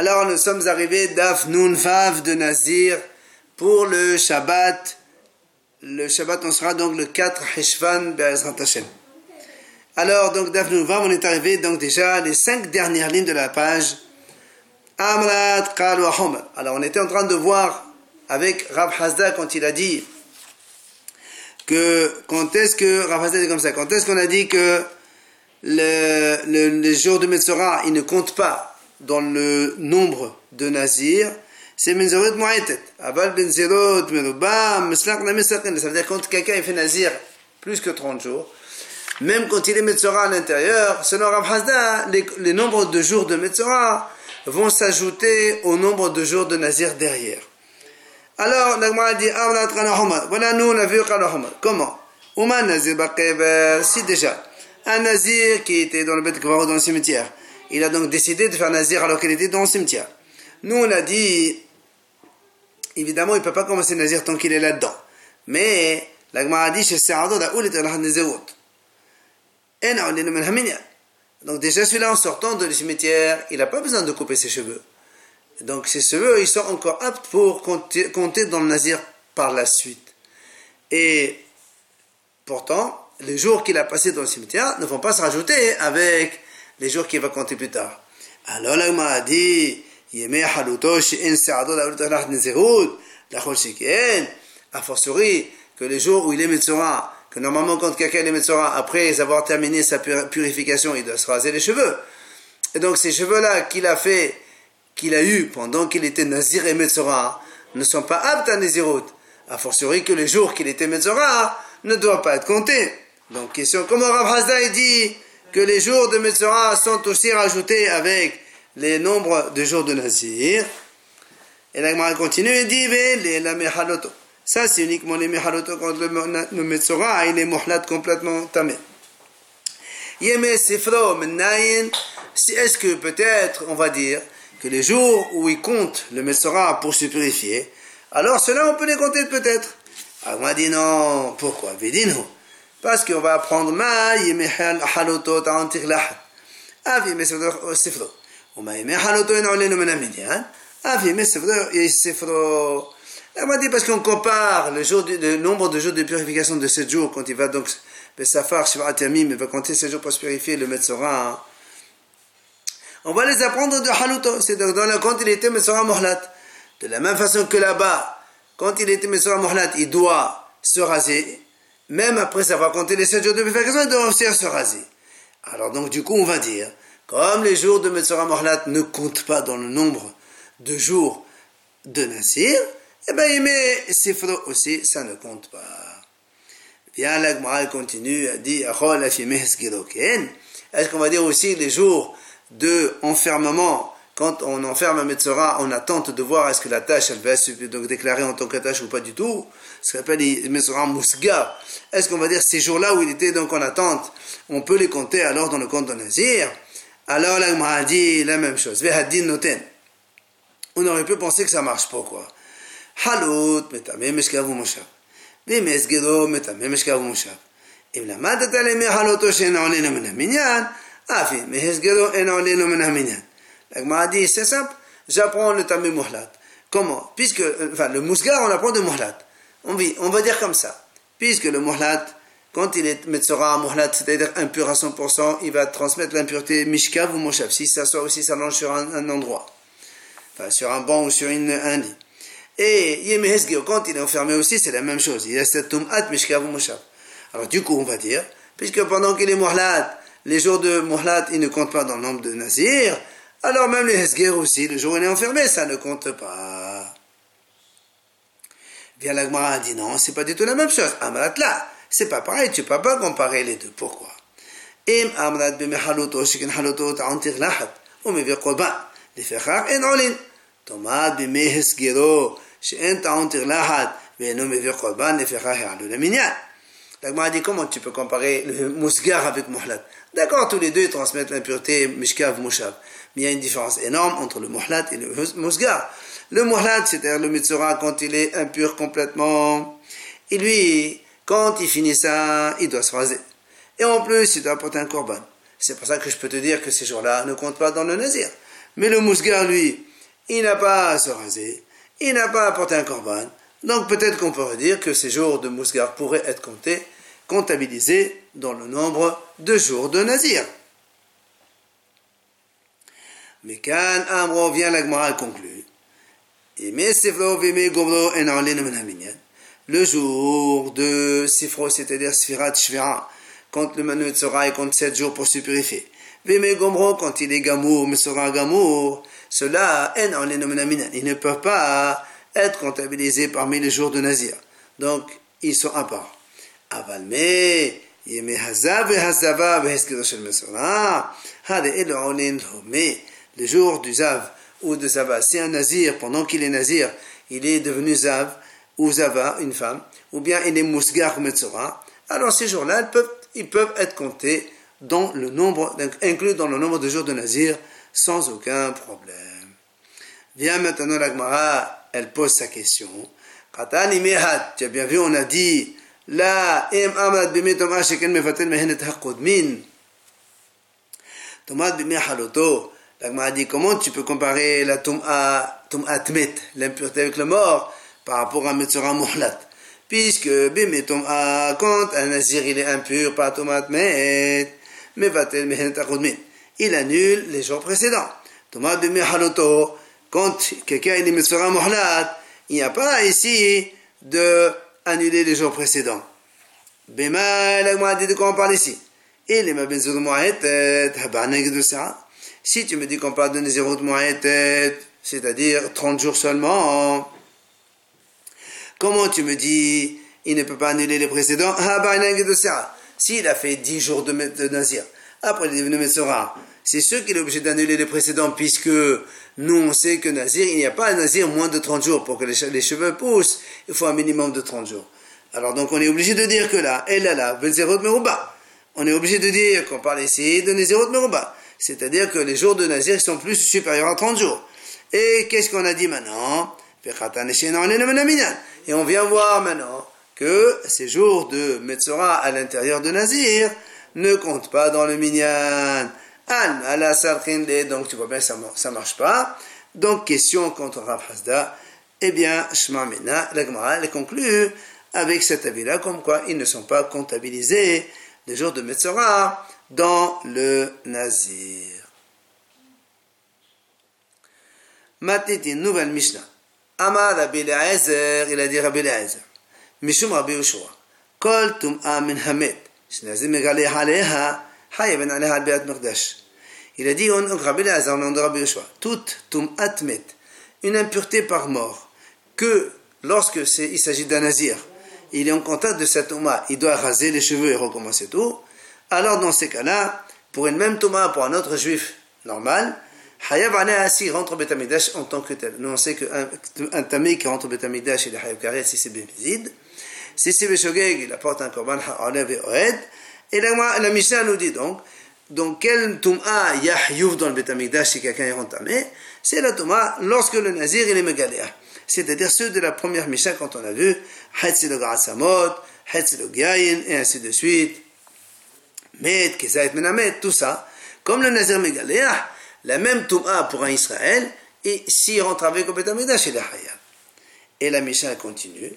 Alors nous sommes arrivés d'Af Nun Vav de Nazir pour le Shabbat. Le Shabbat, on sera donc le 4 Heshvan Be'ezrat Hashem. Alors, donc, d'Af Nun Vav, on est arrivé donc déjà les cinq dernières lignes de la page. Amrat Alors, on était en train de voir avec Rav Hazda quand il a dit que quand est-ce que Rav Hazda dit comme ça, quand est-ce qu'on a dit que le, le, les jours de Metzora, il ne compte pas dans le nombre de nazirs, c'est Menzerot Mu'etet. Aval Benzerot Merubam, Meslak Namesakin. Ça veut dire quand quelqu'un fait nazir plus que 30 jours, même quand il est Metzora à l'intérieur, selon Rav Hazda, les, les nombres de jours de Metzora vont s'ajouter au nombre de jours de nazir derrière. Alors, l'Agma dit, voilà, nous on a vu Comment? Ouman Nazir si déjà, un nazir qui était dans le bête dans le cimetière, il a donc décidé de faire Nazir alors qu'il était dans le cimetière. Nous, on a dit, évidemment, il ne peut pas commencer Nazir tant qu'il est là-dedans. Mais, la a dit, chez Saado, la Oulit al Donc déjà, celui-là, en sortant le cimetière, il n'a pas besoin de couper ses cheveux. Donc ses cheveux, ils sont encore aptes pour compter dans le Nazir par la suite. Et pourtant, les jours qu'il a passés dans le cimetière ne vont pas se rajouter avec les jours qu'il va compter plus tard. Alors il m'a dit, a fortiori que les jours où il est Metzora, que normalement quand quelqu'un est Metzora, après avoir terminé sa purification, il doit se raser les cheveux. Et donc ces cheveux-là qu'il a fait, qu'il a eu pendant qu'il était Nazir et Metzora, ne sont pas aptes à Nazirut. A fortiori que les jours qu'il était Metzora ne doivent pas être comptés. Donc question, comment Rav Hazda dit que les jours de Metzora sont aussi rajoutés avec les nombres de jours de Nazir. Et la Gemara continue et dit les la mehaloto. Ça, c'est uniquement les mehaloto quand le, Metzora il est mohlat complètement tamé. Yeme sifro menayin. Est-ce que peut-être, on va dire, que les jours où il compte le Metzora pour se purifier, alors cela on peut les compter peut-être. Alors on dit non. Pourquoi? Vedino. Parce qu'on va apprendre ma yemehal halotot antir lahad. Avi mesefdo sefdo. Oma yemehal halotot en euh, olenu menamidyan. Avi mesefdo yesefdo. Elle m'a dit hein. parce qu'on compare le, jour du, le nombre de jours de purification de 7 jours quand il va donc Safar sur Atamim, il va compter 7 jours pour se purifier le Metzora. Hein. On va les apprendre de Haluto, c'est donc dans la quand il était Metzora Mohlat. De la même façon que là-bas, quand il était Metzora Mohlat, il doit se raser même après avoir compté les 7 jours de purification, il doit aussi se raser. Alors donc du coup, on va dire, comme les jours de Metzora Mohlat ne comptent pas dans le nombre de jours de Nasir, eh bien met Sifro aussi, ça ne compte pas. Bien, la continue, elle dit, est-ce qu'on va dire aussi les jours de enfermement quand on enferme un Metzora, on attente de voir est-ce que la tâche, elle va être donc déclarée en tant que tâche ou pas du tout. Ce qu'on appelle les Metzora Mousga. Est-ce qu'on va dire ces jours-là où il était donc en attente, on peut les compter alors dans le compte de Nazir Alors là, a dit la même chose. noten. On aurait pu penser que ça marche. Pourquoi Halut, metamem eshkavu moshav. במסגרו מטמא משכב ומושב. אם למדת למחלותו שאין עולנו מן המניין, אף אם מהסגרו אין עולנו מן המניין. La dit, c'est simple, j'apprends le tamé muhlat. Comment? Puisque, enfin, le mousgar, on apprend de muhlat. On, vit, on va dire comme ça. Puisque le muhlat, quand il est metzora muhlat, c'est-à-dire impur à 100%, il va transmettre l'impureté mishkav ou moshav, si ça soit aussi s'allonge sur un, endroit. Enfin, sur un banc ou sur une, un lit. Et yemehesgeo, quand il est enfermé aussi, c'est la même chose. Il a cette tum'at mishkav ou moshav. Alors, du coup, on va dire, puisque pendant qu'il est muhlat, les jours de muhlat, il ne comptent pas dans le nombre de nazir, alors même les Hesger aussi, le jour où il est enfermé, ça ne compte pas. Bien la Gemara a dit non, c'est pas du tout la même chose. Amrat là, c'est pas pareil, tu peux pas comparer les deux. Pourquoi? L'Agmara dit comment tu peux comparer le Mousgar avec Mohlat D'accord, tous les deux ils transmettent l'impureté Mishkav Moshav. Mais il y a une différence énorme entre le Mohlat et le Mousgar. Le Mohlat, c'est-à-dire le Mitsura, quand il est impur complètement, et lui, quand il finit ça, il doit se raser. Et en plus, il doit porter un corban. C'est pour ça que je peux te dire que ces jours-là ne comptent pas dans le Nazir. Mais le Mousgar, lui, il n'a pas à se raser, il n'a pas à porter un corban, donc peut-être qu'on pourrait dire que ces jours de Mousgar pourraient être comptés, comptabilisés dans le nombre de jours de Nazir. Mais quand Amro vient, la Gemara conclut. Le jour de Sifro, c'est-à-dire Sfirat Shvira, quand le Manu sera et compte 7 jours pour se purifier. Vime Gomro, quand il est Gamour, mais sera Gamour, cela, ils ne peuvent pas être comptabilisés parmi les jours de Nazir. Donc, ils sont à part. Avalme, mais le jour du Zav ou de Zava, si un Nazir, pendant qu'il est Nazir, il est devenu Zav ou Zava, une femme, ou bien il est Mousgar ou Metzora, alors ces jours-là, ils peuvent, ils peuvent être comptés dans le nombre, inclus dans le nombre de jours de Nazir, sans aucun problème. Viens maintenant la Gemara, elle pose sa question. Tu as bien vu, on a dit, la im amad bimitom asheken mefatel mehenet hakodmin. Tomad bimehaloto, la Gemara dit, comment tu peux comparer la tom'a, tom'a tmet, l'impureté avec le mort, par rapport à Metzora Mohlat Puisque bimetom a, quand un nazir il est impur par tom'a tmet, mefatel mehenet hakodmin. Il annule les jours précédents. Tomad bimehaloto, quand quelqu'un est Metzora Mohlat, il n'y a pas ici de annuler les jours précédents. Bema, de quoi on parle ici? Et les si tu me dis qu'on parle de Moahetet, c'est-à-dire 30 jours seulement, comment tu me dis il ne peut pas annuler les précédents? S'il a fait 10 jours de, Nazir, après il est devenu c'est sûr qu'il est obligé d'annuler les précédents puisque nous on sait que Nazir, il n'y a pas un Nazir moins de 30 jours. Pour que les, cheveux poussent, il faut un minimum de 30 jours. Alors donc on est obligé de dire que là, elle là, là, Benzerot Merouba. On est obligé de dire qu'on parle ici de Nezerot Merouba. C'est-à-dire que les jours de Nazir sont plus supérieurs à 30 jours. Et qu'est-ce qu'on a dit maintenant? Et on vient voir maintenant que ces jours de Metzora à l'intérieur de Nazir ne comptent pas dans le Minyan An, ala donc tu vois bien, ça ne marche pas. Donc, question contre Rav Hasda, eh bien, Shema Mena, la Gemara, elle conclut avec cet avis-là, comme quoi ils ne sont pas comptabilisés, les jours de Metzora, dans le Nazir. Maintenant, une nouvelle Mishnah. Amar Rabbi Eliezer, il a dit Rabbi Eliezer. Mishum Rabbi Yoshua. Kol tum'a min hamet. Shnazim megaleha aleha, hayaben aleha mekdash. Il a dit, on, toute atmet, une impureté par mort, que lorsque il s'agit d'un nazir, il est en contact de cette Touma, il doit raser les cheveux et recommencer tout, alors dans ces cas-là, pour une même Touma, pour un autre juif normal, Hayab Asi rentre Betamidash en tant que tel. Nous on sait qu'un un tamé qui rentre Betamidash, il est Hayab Karet si c'est Bémizid. Si c'est Beshogeg, il apporte un korban Ha'alev et Oed. Et la, la Mishnah nous dit donc, dans quelle Touma Yahyouf dans le Betamikdash si quelqu'un est entamé C'est la Touma lorsque le Nazir il est Megaléa. C'est-à-dire ceux de la première Mishnah quand on a vu, Hetz le Grasamot, Hetz le et ainsi de suite. Met, Kezait Menamet, tout ça. Comme le Nazir Megaléa, la même Touma pour un Israël, et s'il rentre avec le Betamikdash, il est Hayab. Et la Mishnah continue.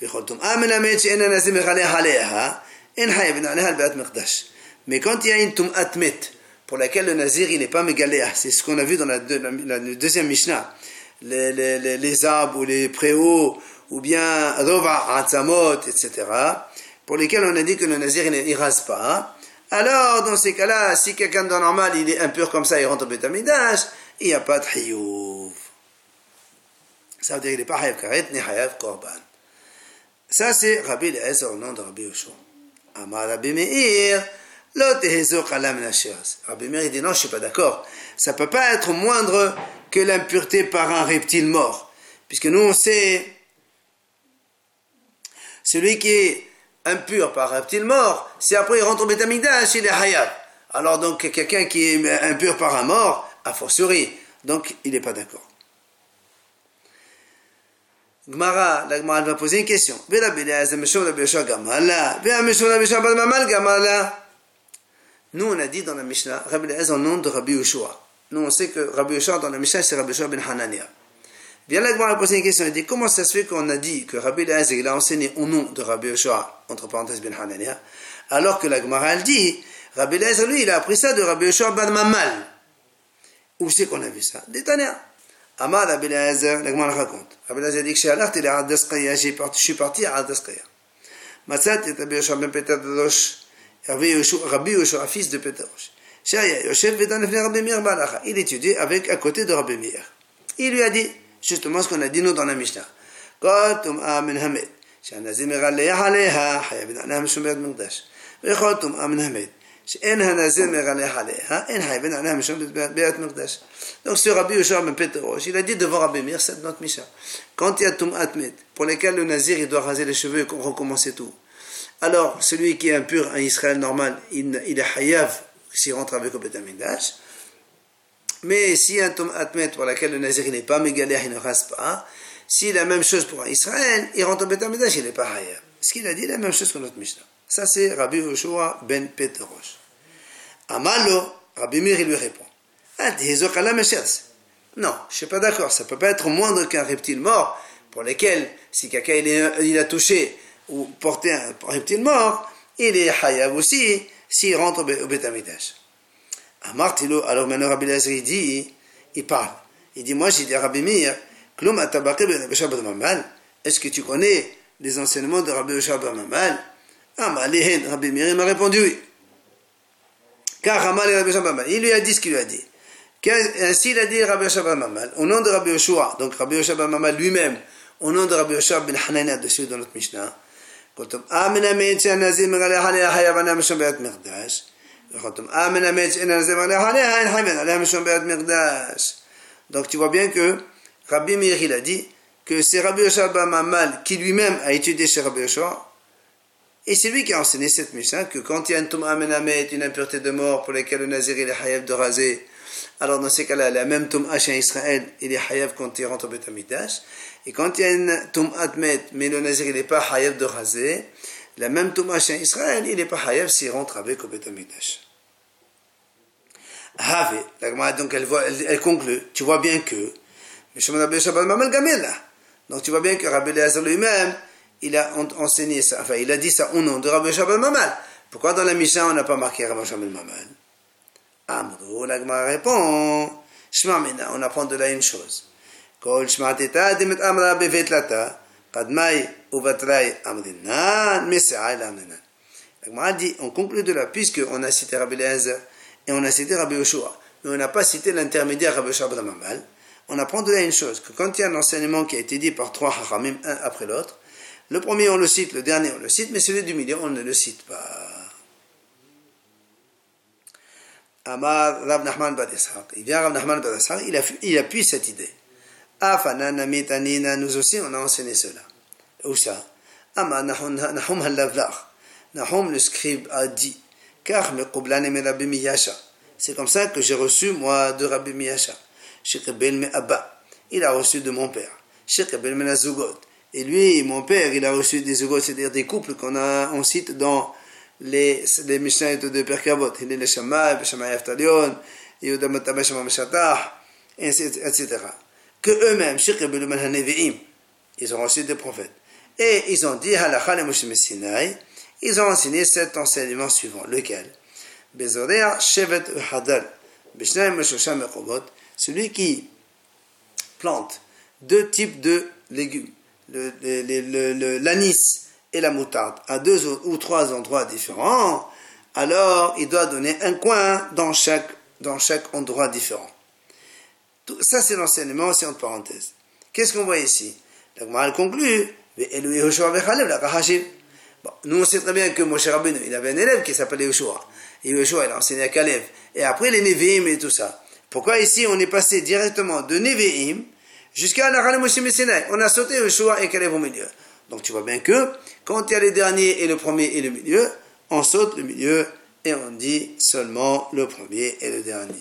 Menamet, Ena Nazir En Hayab, Ena Albeat Mekdash. Mais quand il y a une atmet, pour laquelle le nazir il n'est pas mégaléa, c'est ce qu'on a vu dans la, deuxième Mishnah, les, les, les, arbres ou les préaux, ou bien rova atzamot, etc., pour lesquels on a dit que le nazir il ne rase pas, alors dans ces cas-là, si quelqu'un de normal il est impur comme ça, il rentre au bétamidash, il n'y a pas de hiyuv. Ça veut dire qu'il n'est pas hayav karet ni hayav korban. Ça c'est Rabbi Eliezer au nom de Rabbi Yoshua. Amar Rabbi Meir, Rabbi Meir dit non, je ne suis pas d'accord. Ça ne peut pas être moindre que l'impureté par un reptile mort. Puisque nous, on sait, celui qui est impur par un reptile mort, si après il rentre au Betamigdash, il est hayab. Alors donc, quelqu'un qui est impur par un mort, a fortiori. Donc, il n'est pas d'accord. Gmara, la Gmara va poser une question. Nous, on a dit dans la Mishnah, Rabbi Eliezer au nom de Rabbi Yeshua. Nous, on sait que Rabbi Yeshua, dans la Mishnah, c'est Rabbi Yeshua ben Hanania. Bien là, a posé une question. Il dit comment ça se fait qu'on a dit que Rabbi Eliezer il a enseigné au nom de Rabbi Yoshua, entre parenthèses Ben Hanania, alors que la Gemara elle dit Rabbi Eliezer lui il a appris ça de Rabbi Yoshua Ben Mamal. Où c'est qu'on a vu ça? D'Etania. Amar Rabbi Eliezer, la Gemara raconte. Rabbi Eliezer dit que chez Allah, il est à Adaskaya, je suis parti à Adaskaya. Matzat et Rabbi Yoshua Ben de Rabbi Yoshua, fils de Il étudiait avec, à côté de Rabbi Meir. Il lui a dit, justement ce qu'on a dit dans la Mishnah. Donc ce Rabbi ben il a dit devant Rabbi Meir, c'est notre Mishnah. Quand il y a Tum'atmet, pour lesquels le nazir il doit raser les cheveux et recommencer tout. Alors, celui qui est impur en Israël normal, il, il est hayav s'il rentre avec au Beth Mais si un tom atmet pour lequel le nazir n'est pas mégalère, il ne rase pas, si la même chose pour Israël, il rentre au Beth il n'est pas hayav. Ce qu'il a dit, la même chose que notre Mishnah. Ça, c'est Rabbi Yoshua ben Peterosh. Amalo, Rabbi Mir, il lui répond. Ah, non, je ne suis pas d'accord. Ça peut pas être moindre qu'un reptile mort pour lequel, si quelqu'un il, a touché ou porté un reptile mort, il est hayav aussi s'il rentre au Beth. Amartilo, alors maintenant Rabbi Lazar dit, il parle. Il dit, moi j'ai dit à Rabbi Mir, ben est-ce que tu connais les enseignements de Rabbi Yoshua ben Mamal Ah, Rabbi Mir il m'a répondu oui. Car Rabbi ben il lui a dit ce qu'il lui a dit. Ainsi il a dit Rabbi ben Mamal, au nom de Rabbi Yoshua, donc Rabbi ben Mamal lui-même, au nom de Rabbi Yoshua ben Hanania, dessus dans notre Mishnah, قلتم آمن ميت أن نزيم عليها عليها حيوانا مشون بيت مقداش قلتم آمن ميت أن نزيم عليها عليها حيوانا عليها مشون بيت مقداش Donc tu vois bien que Rabbi Meir il a dit que c'est Rabbi Yoshua ben Mamal qui lui-même a étudié chez Rabbi Yoshua. Et c'est lui qui a enseigné cette Mishnah que quand il y a un tom amen une impureté de mort pour laquelle le nazir il est hayab de raser alors dans ces cas-là, la même Toum H en Israël, il est hayav quand il rentre au Beth et quand il y a une Toum Atmet, mais le Nazir il n'est pas Hayav de raser, la même Toum en Israël, il n'est pas Hayav s'il rentre avec au Beth Amikdash. Have, la donc elle, voit, elle, conclut, tu vois bien que, donc tu vois bien que Rabbi Eliezer lui-même, il a enseigné ça, enfin il a dit ça au nom de Rabbi Shabbat Mamal. Pourquoi dans la Mishnah on n'a pas marqué Rabbi Shabbat Mamal ah, Amrou, la Gemara répond. Shema Mina, on apprend de là une chose. Kol Teta Demet Amra Bevet Lata, Uvatrai Mesai dit, on conclut de là, puisqu'on a cité Rabbi Lezer et on a cité Rabbi Yoshua, mais on n'a pas cité l'intermédiaire Rabbi Shabramamal, on apprend de là une chose, que quand il y a un enseignement qui a été dit par trois haramim, un après l'autre, le premier on le cite, le dernier on le cite, mais celui du milieu on ne le cite pas. Amar Rav Nachman Bad Il vient Rav Nachman Bad il, il appuie cette idée. Afanana mitanina, nous aussi on a enseigné cela. Où ça? Ama Nahum Halavlach. Nahum le scribe a dit Car me Kublane me Rabbi Miyasha. C'est comme ça que j'ai reçu moi de Rabbi Miyasha. Shekabel me Abba. Il a reçu de mon père. Shekabel me Nazugot. Et lui, mon père, il a reçu des zugot, c'est-à-dire des couples qu'on on cite dans les, les Mishnah de Perkavot. Il est le Shammai, le Shammai Aftalion, Yehuda Matabah Shammai Meshatah, etc que eux-mêmes, ils ont reçu des prophètes. Et ils ont dit, ils ont enseigné cet enseignement suivant, lequel? Celui qui plante deux types de légumes, l'anis et la moutarde, à deux ou trois endroits différents, alors il doit donner un coin dans chaque, dans chaque endroit différent. Tout, ça, c'est l'enseignement, c'est entre parenthèses. Qu'est-ce qu'on voit ici? La Gemara conclut Bon, nous, on sait très bien que Moshe Rabbeinu, il avait un élève qui s'appelait Yoshua. Et Yoshua, il a enseigné à Kalev. Et après, les Nevi'im et tout ça. Pourquoi ici, on est passé directement de Nevi'im jusqu'à la Moshe On a sauté Yoshua et Kalev au milieu. Donc, tu vois bien que, quand il y a les derniers et le premier et le milieu, on saute le milieu et on dit seulement le premier et le dernier.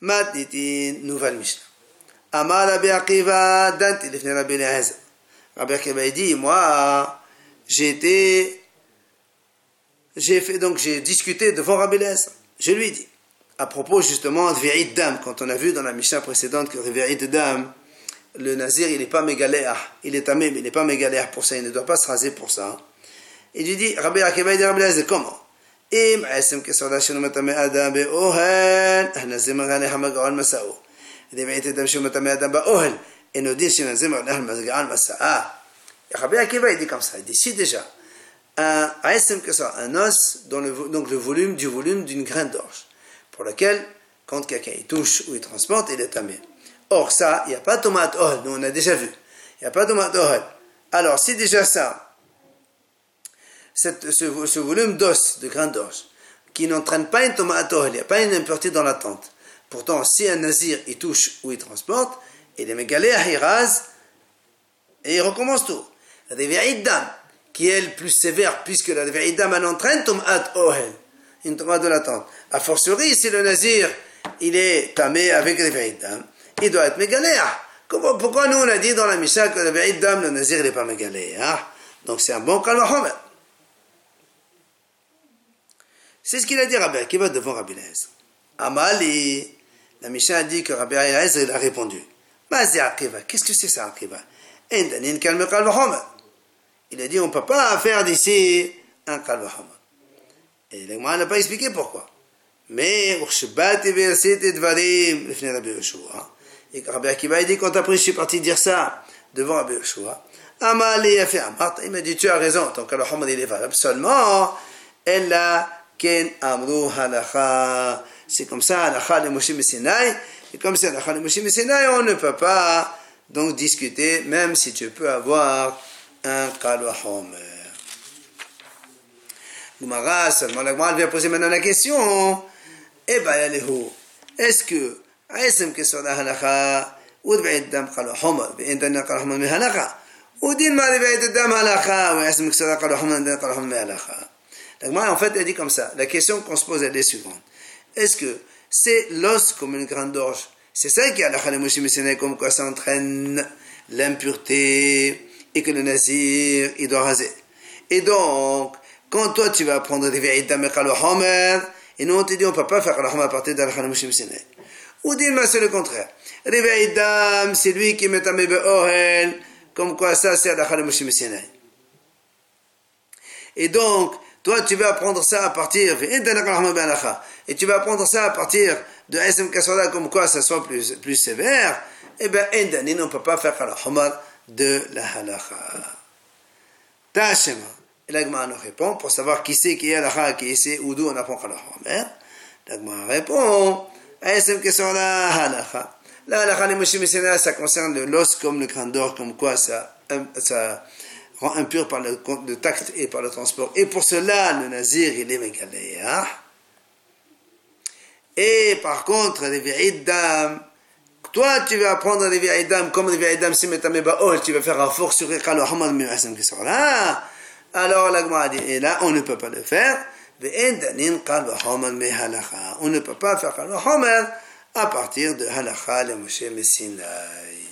Matnitin, nouvelle Mishnah. Amar Rabbi Akiva, Dante, Lefne Rabbi Eliezer. Rabbi Akiva dit, moi, j'ai été, j'ai fait, donc j'ai discuté devant Rabbi Eliezer. Je lui ai dit, à propos justement de Vérit Dam, quand on a vu dans la Mishnah précédente que Vérit Dam, le Nazir, il n'est pas mégaléa, il est tamé, mais il n'est pas mégaléa pour ça, il ne doit pas se raser pour ça. Et lui dit, Rabbi Akiva, il dit Rabbi Lazar, comment אם עצם כסעודה שלו מטמא אדם באוהל, הנזיר מגעל מגעל מסעו. אם הייתי אדם שהוא מטמא אדם באוהel, אינו דין שנזיר מגעל מסעה. Rabbi Akiva, il dit comme ça, il dit, si déjà, un ASM que ça, un os, dans le, donc le volume du volume d'une graine d'orge, pour lequel, quand quelqu'un y touche ou il transporte, il est tamé. Or, ça, il n'y a pas de tomate ohel, nous on a déjà vu. Il n'y a pas de tomate ohel. Alors, si déjà ça, ce, volume d'os, de grain d'orge, qui n'entraîne pas une tomate ohel, il n'y a pas une impureté dans la tente. Pourtant, si un nazir il touche ou il transporte, il est mégalé, il rase, et il recommence tout. La dévi'iddan, qui est le plus sévère, puisque la dévi'iddan, elle entraîne tomate ohel, une tomate de la tente. A fortiori, si le nazir, il est tamé avec la dévi'iddan, il doit être mégaléa. Pourquoi nous on a dit dans la Mishnah que le Be'id Dam, le Nazir, n'est pas mégaléa hein? Donc c'est un bon Kalvahomer. C'est ce qu'il a dit Rabbi qui va devant Rabbi Lezer. Amali, la Mishnah a dit que Rabbi Lezer, il a répondu. Qu'est-ce que c'est ça, Akiva? Il a dit on ne peut pas faire d'ici un Kalvahomer. Et l'Agma n'a pas expliqué pourquoi. Mais, Urshabati ve'asiti dvarim, le Rabbi Yoshua. Et Rabbi Akiva a dit, quand après je suis parti dire ça devant Rabbi Yoshua, Amali a fait Amart, il m'a dit, tu as raison, ton Kalahomad il est valable. Seulement, Ella ken amru halacha. C'est comme ça, halacha de Moshe Sinai. Et comme c'est halacha de Moshe Sinai, on ne peut pas donc discuter, même si tu peux avoir un Kalahomer. Gumara, seulement la Gemara vient poser maintenant la question. Eh ben, est-ce que עצם Donc moi, en fait, elle dit comme ça. La question qu'on se pose, elle est suivante. Est-ce que c'est l'os comme une grande orge C'est ça qui a comme quoi ça l'impureté et que le nazir, il doit raser. Et donc, quand toi, tu vas prendre des et nous, on te dit, on ne peut pas faire la à ou dis-moi c'est le contraire. Réveil d'âme, c'est lui qui met à mes ohel, comme quoi ça c'est la Moshe Sinai. Et donc, toi tu vas apprendre ça à partir, et tu vas apprendre ça à partir de SM Kasola, comme quoi ça soit plus, plus sévère, eh bien, Endani, on ne peut pas faire la Homar de la halacha. Tachema. Et l'agma nous répond, pour savoir qui c'est qui est la qui c'est ou d'où on apprend la Homer. L'agma répond, ASM question la halacha. La halacha les Moshe ça concerne l'os comme le grain d'or, comme quoi ça, ça rend impur par le, le, tact et par le transport. Et pour cela, le nazir, il est mégaléa. Et par contre, les vieilles dames, toi, tu vas apprendre les vieilles dames, comme les vieilles dames, si tu vas faire un fort sur. Alors, la dit, et là, on ne peut pas le faire. On ne peut pas faire le Homer à partir de Halacha le Moshe Messinaï.